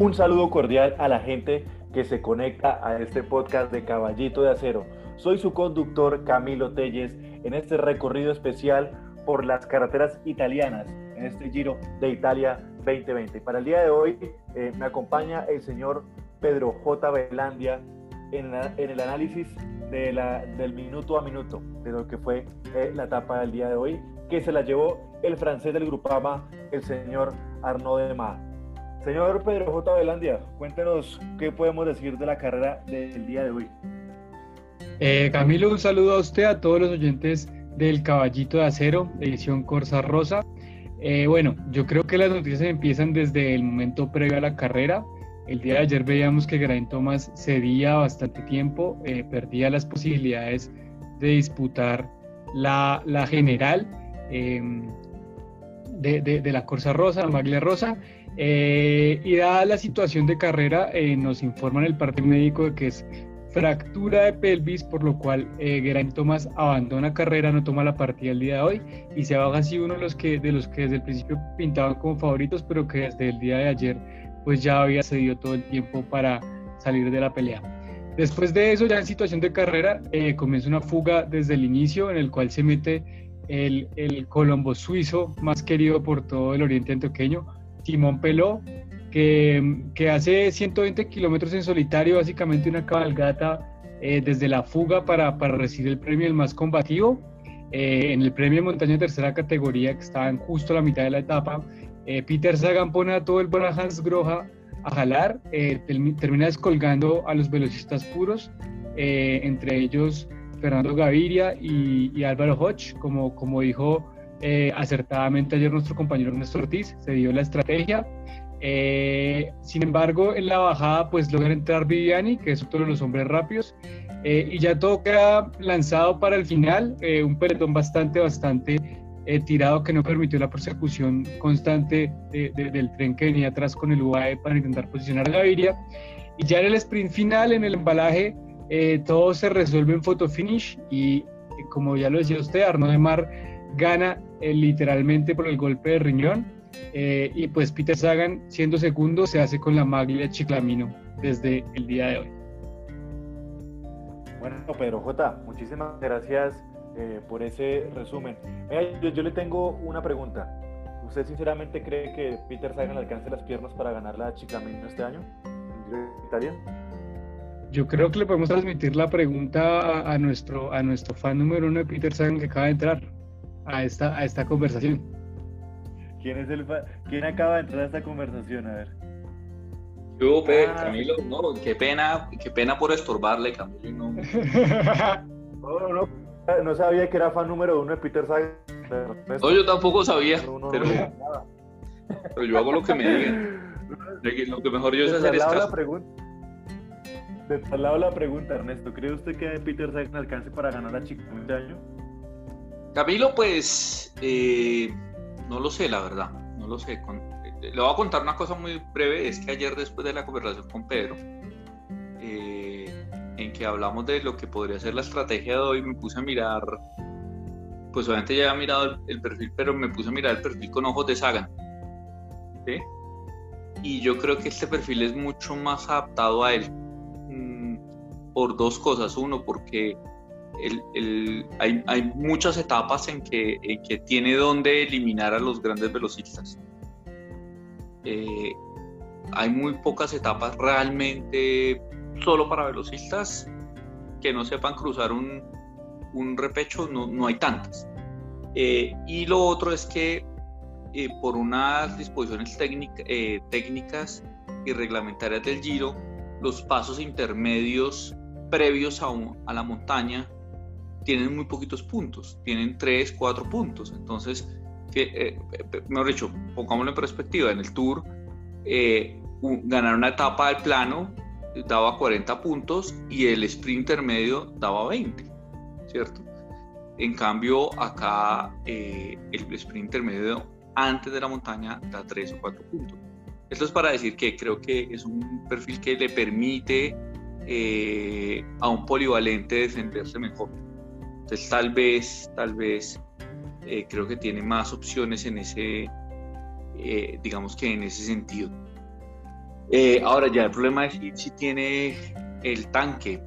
Un saludo cordial a la gente que se conecta a este podcast de Caballito de Acero. Soy su conductor Camilo Telles en este recorrido especial por las carreteras italianas en este Giro de Italia 2020. Para el día de hoy eh, me acompaña el señor Pedro J. Belandia en, el análisis de del minuto a minuto de lo que fue eh, la etapa del día de hoy, que se la llevó el francés del Grupama, el señor Arnaud Demar. Señor Pedro J. Belandia, cuéntenos qué podemos decir de la carrera del día de hoy. Eh, Camilo, un saludo a usted, a todos los oyentes del Caballito de Acero, edición Corsa Rosa. Eh, bueno, yo creo que las noticias empiezan desde el momento previo a la carrera. El día de ayer veíamos que Geraint Thomas cedía bastante tiempo, eh, perdía las posibilidades de disputar la, la general de, de, la Corsa Rosa, la Maglia Rosa. Eh, y dada la situación de carrera, eh, nos informan el parte médico de que es fractura de pelvis, por lo cual eh, Geraint Thomas abandona carrera, no toma la partida el día de hoy y se baja así uno de los que, de los que desde el principio pintaban como favoritos, pero que desde el día de ayer pues ya había cedido todo el tiempo para salir de la pelea. Después de eso, ya en situación de carrera, eh, comienza una fuga desde el inicio en el cual se mete el, el colombo suizo más querido por todo el oriente antioqueño, Simón Peló, que, que, hace 120 kilómetros en solitario, básicamente una cabalgata eh, desde la fuga para, para, recibir el premio el más combativo. Eh, en el premio de montaña tercera categoría, que en justo la mitad de la etapa, eh, Peter Sagan pone a todo el Hans Groja a jalar, termina descolgando a los velocistas puros, entre ellos Fernando Gaviria y, y Álvaro Hodge, como, como dijo eh, acertadamente ayer nuestro compañero Ernesto Ortiz, se dio la estrategia. Eh, sin embargo, en la bajada pues logra entrar Viviani, que es otro de los hombres rápidos, eh, y ya todo queda lanzado para el final, un pelotón bastante, bastante tirado que no permitió la persecución constante del tren que venía atrás con el UAE para intentar posicionar a Gaviria. Y ya en el sprint final, en el embalaje, todo se resuelve en photo finish y como ya lo decía usted, Arno de Mar gana eh, literalmente por el golpe de riñón. Eh, y pues Peter Sagan, siendo segundo, se hace con la maglia Chiclamino desde el día de hoy. Bueno, Pedro J, muchísimas gracias eh, por ese resumen. yo, le tengo una pregunta. ¿Usted sinceramente cree que Peter Sagan alcance las piernas para ganar la Chiclamino este año en Italia? Yo creo que le podemos transmitir la pregunta a, a, nuestro, a nuestro fan número uno de Peter Sagan que acaba de entrar a esta, a esta conversación. ¿Quién, es el ¿Quién acaba de entrar a esta conversación? A ver. Yo, ah. Camilo, no, qué pena, qué pena por estorbarle, Camilo. No. no, no, sabía que era fan número uno de Peter Sagan. No, yo tampoco sabía, pero, pero, yo hago lo que me digan. Lo que mejor yo sé hacer es la pregunta. De tal lado la pregunta, Ernesto. ¿Cree usted que Peter Sagan alcance para ganar a Chico este año? Camilo, pues eh, no lo sé, la verdad, no lo sé. Eh, le voy a contar una cosa muy breve, es que ayer después de la conversación con Pedro, eh, en que hablamos de lo que podría ser la estrategia de hoy, me puse a mirar, pues obviamente ya había mirado el, perfil, pero me puse a mirar el perfil con ojos de Sagan. Y yo creo que este perfil es mucho más adaptado a él por dos cosas. Uno, porque hay, muchas etapas en que, que tiene donde eliminar a los grandes velocistas. Eh, hay muy pocas etapas realmente solo para velocistas que no sepan cruzar un, repecho, no, hay tantas. Eh, y lo otro es que eh, por unas disposiciones técnicas y reglamentarias del Giro, los pasos intermedios previos a, a la montaña tienen muy poquitos puntos, tienen 3, 4 puntos. Entonces, eh, eh, mejor dicho, pongámoslo en perspectiva, en el Tour, eh, ganar una etapa del plano daba 40 puntos y el sprint intermedio daba 20, ¿cierto? En cambio, acá el sprint intermedio antes de la montaña da 3 o 4 puntos. Esto es para decir que creo que es un perfil que le permite a un polivalente defenderse mejor. Entonces tal vez, tal vez, eh, creo que tiene más opciones en ese, eh, digamos que en ese sentido. Eh, ahora ya el problema es si tiene el tanque.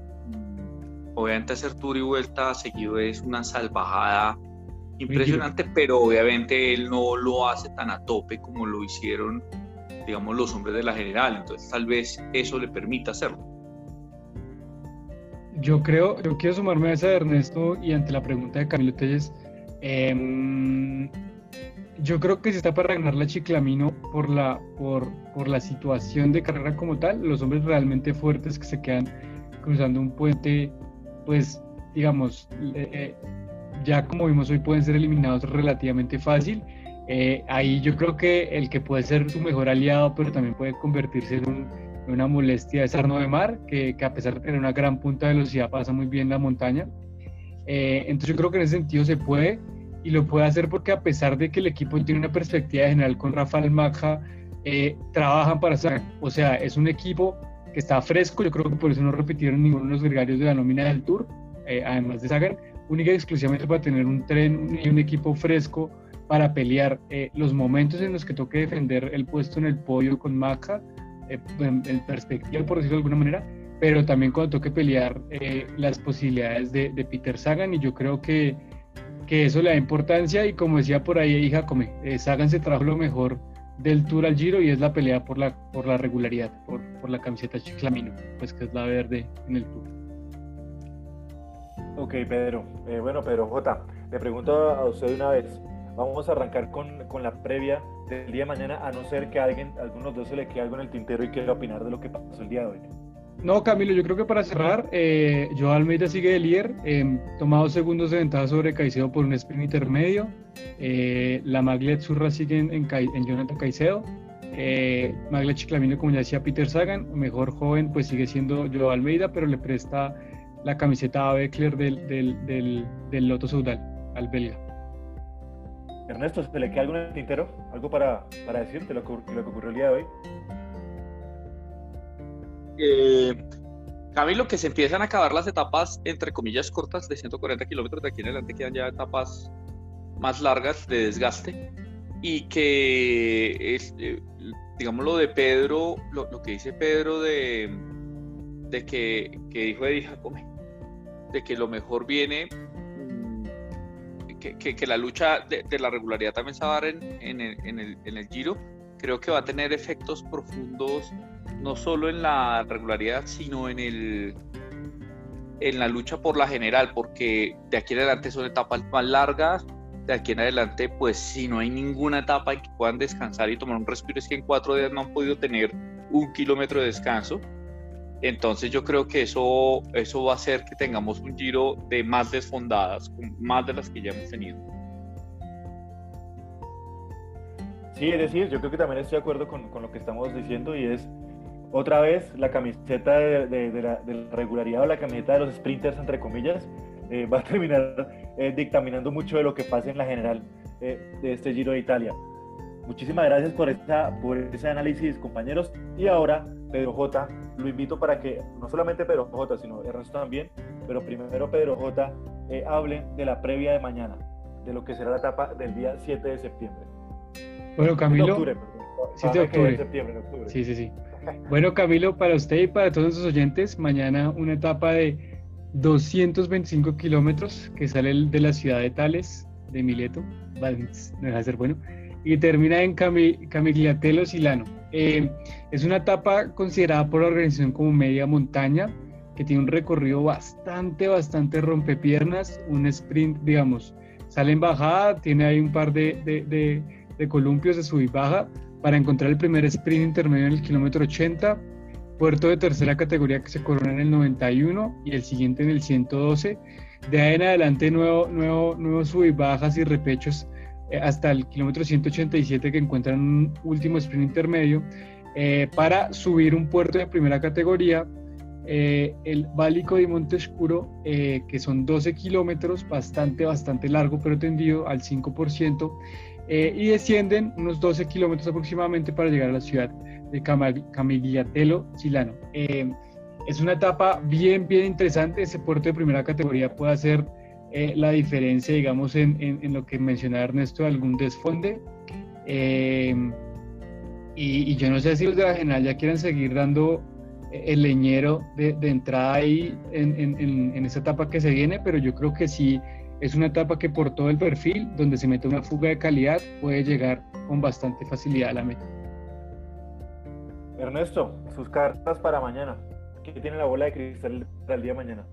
Obviamente hacer tour y vuelta seguido es una salvajada impresionante, pero obviamente él no lo hace tan a tope como lo hicieron, digamos, los hombres de la general. Entonces tal vez eso le permita hacerlo. Yo creo, yo quiero sumarme a esa de Ernesto y ante la pregunta de Camilo Telles, em, yo creo que si está para ganar la Chiclamino por la, por, por la situación de carrera como tal, los hombres realmente fuertes que se quedan cruzando un puente, pues digamos, eh, ya como vimos hoy pueden ser eliminados relativamente fácil. Eh, ahí yo creo que el que puede ser su mejor aliado, pero también puede convertirse en, una molestia es Arno de Mar, que, que, a pesar de tener una gran punta de velocidad pasa muy bien la montaña. entonces yo creo que en ese sentido se puede y lo puede hacer porque a pesar de que el equipo tiene una perspectiva general con Rafael Maja, eh, trabajan para Sagan. O sea, es un equipo que está fresco, yo creo que por eso no repitieron ninguno de los gregarios de la nómina del Tour, eh, además de Sagan, única y exclusivamente para tener un tren y un equipo fresco para pelear eh, los momentos en los que toque defender el puesto en el podio con Maja, en, perspectiva, por decirlo de alguna manera, pero también cuando toque pelear las posibilidades de, de Peter Sagan y yo creo que que eso le da importancia y como decía por ahí hija come, eh, Sagan se trajo lo mejor del Tour al Giro y es la pelea por la, por la regularidad, por, por la camiseta Chiclamino, pues que es la verde en el Tour. Ok, Pedro. Eh, bueno, Pedro J, le pregunto a usted una vez. Vamos a arrancar con, con, la previa del día de mañana, a no ser que a alguien, a algunos dos se le quede algo en el tintero y quiera opinar de lo que pasó el día de hoy. No, Camilo, yo creo que para cerrar, eh, Joao Almeida sigue de líder, eh, segundos de ventaja sobre Caicedo por un sprint intermedio. Eh, la Maglet Zurra sigue en, en, Jonathan Caicedo. Eh, Maglet Chiclamino, como ya decía Peter Sagan, mejor joven, pues sigue siendo Joao Almeida, pero le presta la camiseta a Beckler del, del, del, del Loto Saudal al belga. Ernesto, ¿se le queda algo en tintero? ¿Algo para, para decirte lo que, lo que ocurrió el día de hoy? Eh, Camilo, que se empiezan a acabar las etapas, entre comillas, cortas de 140 kilómetros. De aquí en adelante quedan ya etapas más largas de desgaste. Y que, es, eh, digamos, lo de Pedro, lo, que dice Pedro de, de que, que dijo Eddie Jacome, de que lo mejor viene, que, la lucha de, la regularidad también se va a dar en, en, el, en, el, en el Giro, creo que va a tener efectos profundos no solo en la regularidad, sino en el en la lucha por la general, porque de aquí en adelante son etapas más largas, de aquí en adelante, pues si no hay ninguna etapa en que puedan descansar y tomar un respiro, es que en cuatro días no han podido tener un kilómetro de descanso. Entonces yo creo que eso, eso va a hacer que tengamos un giro de más desfondadas, más de las que ya hemos tenido. Sí, es decir, yo creo que también estoy de acuerdo con, con lo que estamos diciendo y es otra vez la camiseta de, la, regularidad o la camiseta de los sprinters, entre comillas, eh, va a terminar eh, dictaminando mucho de lo que pasa en la general eh, de este Giro de Italia. Muchísimas gracias por, esta, por ese análisis, compañeros. Y ahora, Pedro J, lo invito para que no solamente Pedro J, sino Ernesto también, pero primero Pedro J, hable de la previa de mañana, de lo que será la etapa del día 7 de septiembre. Bueno, Camilo. octubre, 7 de octubre. septiembre, octubre. Sí, sí, sí. Bueno, Camilo, para usted y para todos sus oyentes, mañana una etapa de 225 kilómetros que sale de la ciudad de Tales, de Mileto, no deja de ser bueno, y termina en Camigliatello Silano. Eh, es una etapa considerada por la organización como media montaña, que tiene un recorrido bastante, bastante rompepiernas, un sprint, digamos, sale en bajada, tiene ahí un par de, columpios de sub y baja, para encontrar el primer sprint intermedio en el kilómetro 80, puerto de tercera categoría que se corona en el 91 y el siguiente en el 112. De ahí en adelante nuevo, nuevo, nuevos sub y bajas y repechos hasta el kilómetro 187 que encuentran un último sprint intermedio eh, para subir un puerto de primera categoría, eh, el Válico de Montescuro, que son 12 kilómetros, bastante, bastante largo pero tendido al 5%, eh, y descienden unos 12 kilómetros aproximadamente para llegar a la ciudad de Camigliatello, Chilano. Eh, es una etapa bien, bien interesante. Ese puerto de primera categoría puede hacer eh, la diferencia, digamos, en, lo que mencionaba Ernesto, algún desfonde. Y, yo no sé si los de la general ya quieren seguir dando el leñero de, entrada ahí en, en, en, esa etapa que se viene, pero yo creo que sí es una etapa que por todo el perfil, donde se mete una fuga de calidad, puede llegar con bastante facilidad a la meta. Ernesto, sus cartas para mañana. ¿Qué tiene la bola de cristal para el día de mañana?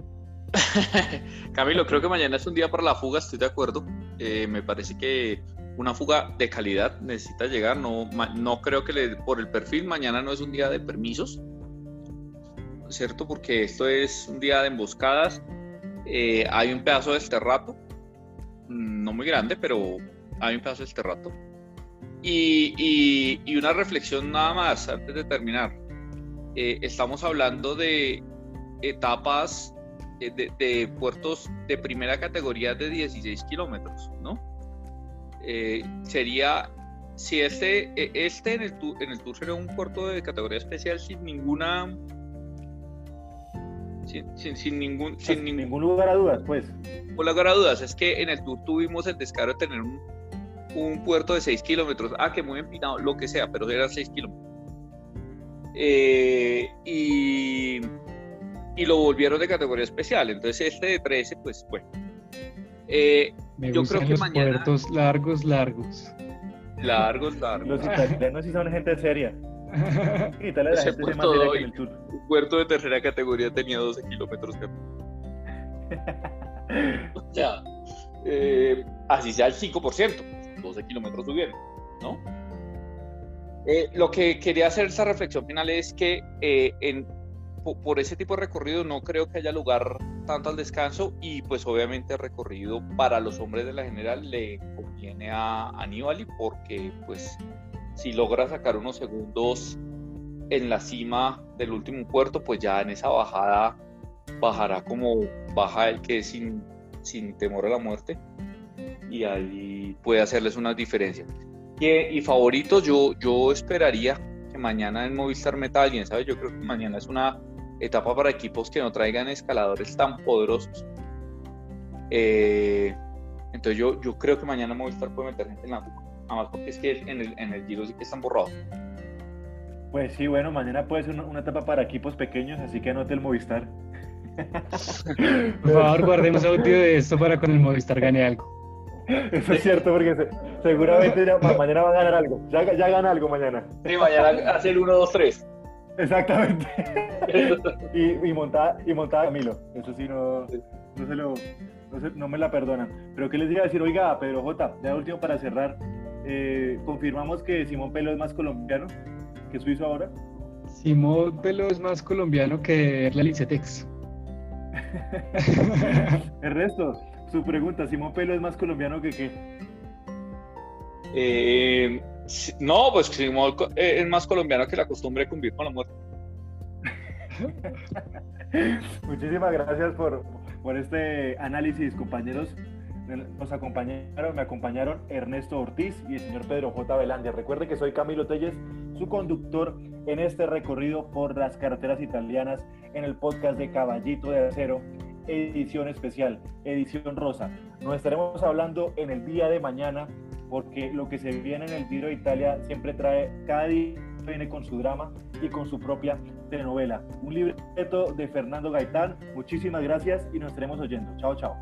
Camilo, creo que mañana es un día para la fuga, estoy de acuerdo. Eh, me parece que una fuga de calidad necesita llegar. No, no creo que por el perfil mañana no es un día de permisos, ¿cierto? Porque esto es un día de emboscadas. Eh, hay un pedazo de este rato, no muy grande, pero hay un pedazo de este rato. Y, y, una reflexión nada más antes de terminar. Eh, estamos hablando de etapas eh, de, puertos de primera categoría de 16 kilómetros, ¿no? Eh, sería, si este, este en el, tour, en el tour sería un puerto de categoría especial sin ninguna... Sin, sin, ningún, sin ningún lugar a dudas, pues. Por lugar a dudas, es que en el tour tuvimos el descaro de tener un, un puerto de 6 kilómetros, ah, que muy empinado, lo que sea, pero era 6 kilómetros. Eh, y, y, lo volvieron de categoría especial, entonces este de 13, pues bueno. Eh, yo creo que los mañana... puertos largos, largos. Largos, largos. Los italianos sí son gente seria. Italia la gente puerto se hoy, el tour. Un puerto de tercera categoría tenía 12 kilómetros. o sea, eh, así sea el 5%. 12 kilómetros subiendo, ¿no? Eh, lo que quería hacer esa reflexión final es que eh, en, por ese tipo de recorrido no creo que haya lugar tanto al descanso y pues obviamente el recorrido para los hombres de la general le conviene a Aníbal porque pues si logra sacar unos segundos en la cima del último puerto pues ya en esa bajada bajará como baja el que es sin, sin temor a la muerte y ahí puede hacerles una diferencia. Y, y favoritos, yo, yo esperaría mañana en Movistar meta alguien, ¿sabes? Yo creo que mañana es una etapa para equipos que no traigan escaladores tan poderosos. Eh, entonces yo, yo creo que mañana Movistar puede meter gente en la nada más porque es que en el, en el Giro sí que están borrados. Pues sí, bueno, mañana puede ser una, etapa para equipos pequeños, así que anote el Movistar. Por favor, guardemos audio de esto para con el Movistar gane algo. Eso es cierto, porque seguramente mañana va a ganar algo. Ya, ya gana algo mañana. Sí, mañana hace el 1, 2, 3. Exactamente. y, y, montada, y montada Camilo. Eso sí, no, no, se lo, no, me la perdonan. Pero ¿qué les iba a decir? Oiga, Pedro J, ya último para cerrar. Eh, ¿Confirmamos que Simón Pelo es más colombiano que suizo ahora? Simón Pelo es más colombiano que la Licetex. el resto, su pregunta, ¿Simón Pelo es más colombiano que qué? Eh, no, pues eh, es más colombiano que la costumbre de cumplir con la muerte. Muchísimas gracias por, por este análisis, compañeros. Nos acompañaron, me acompañaron Ernesto Ortiz y el señor Pedro J. Velandia. Recuerde que soy Camilo Telles, su conductor en este recorrido por las carreteras italianas en el podcast de Caballito de Acero edición especial, edición rosa. Nos estaremos hablando en el día de mañana porque lo que se viene en el Giro de Italia siempre trae, cada día viene con su drama y con su propia telenovela. Un libreto de Fernando Gaitán. Muchísimas gracias y nos estaremos oyendo. Chao, chao.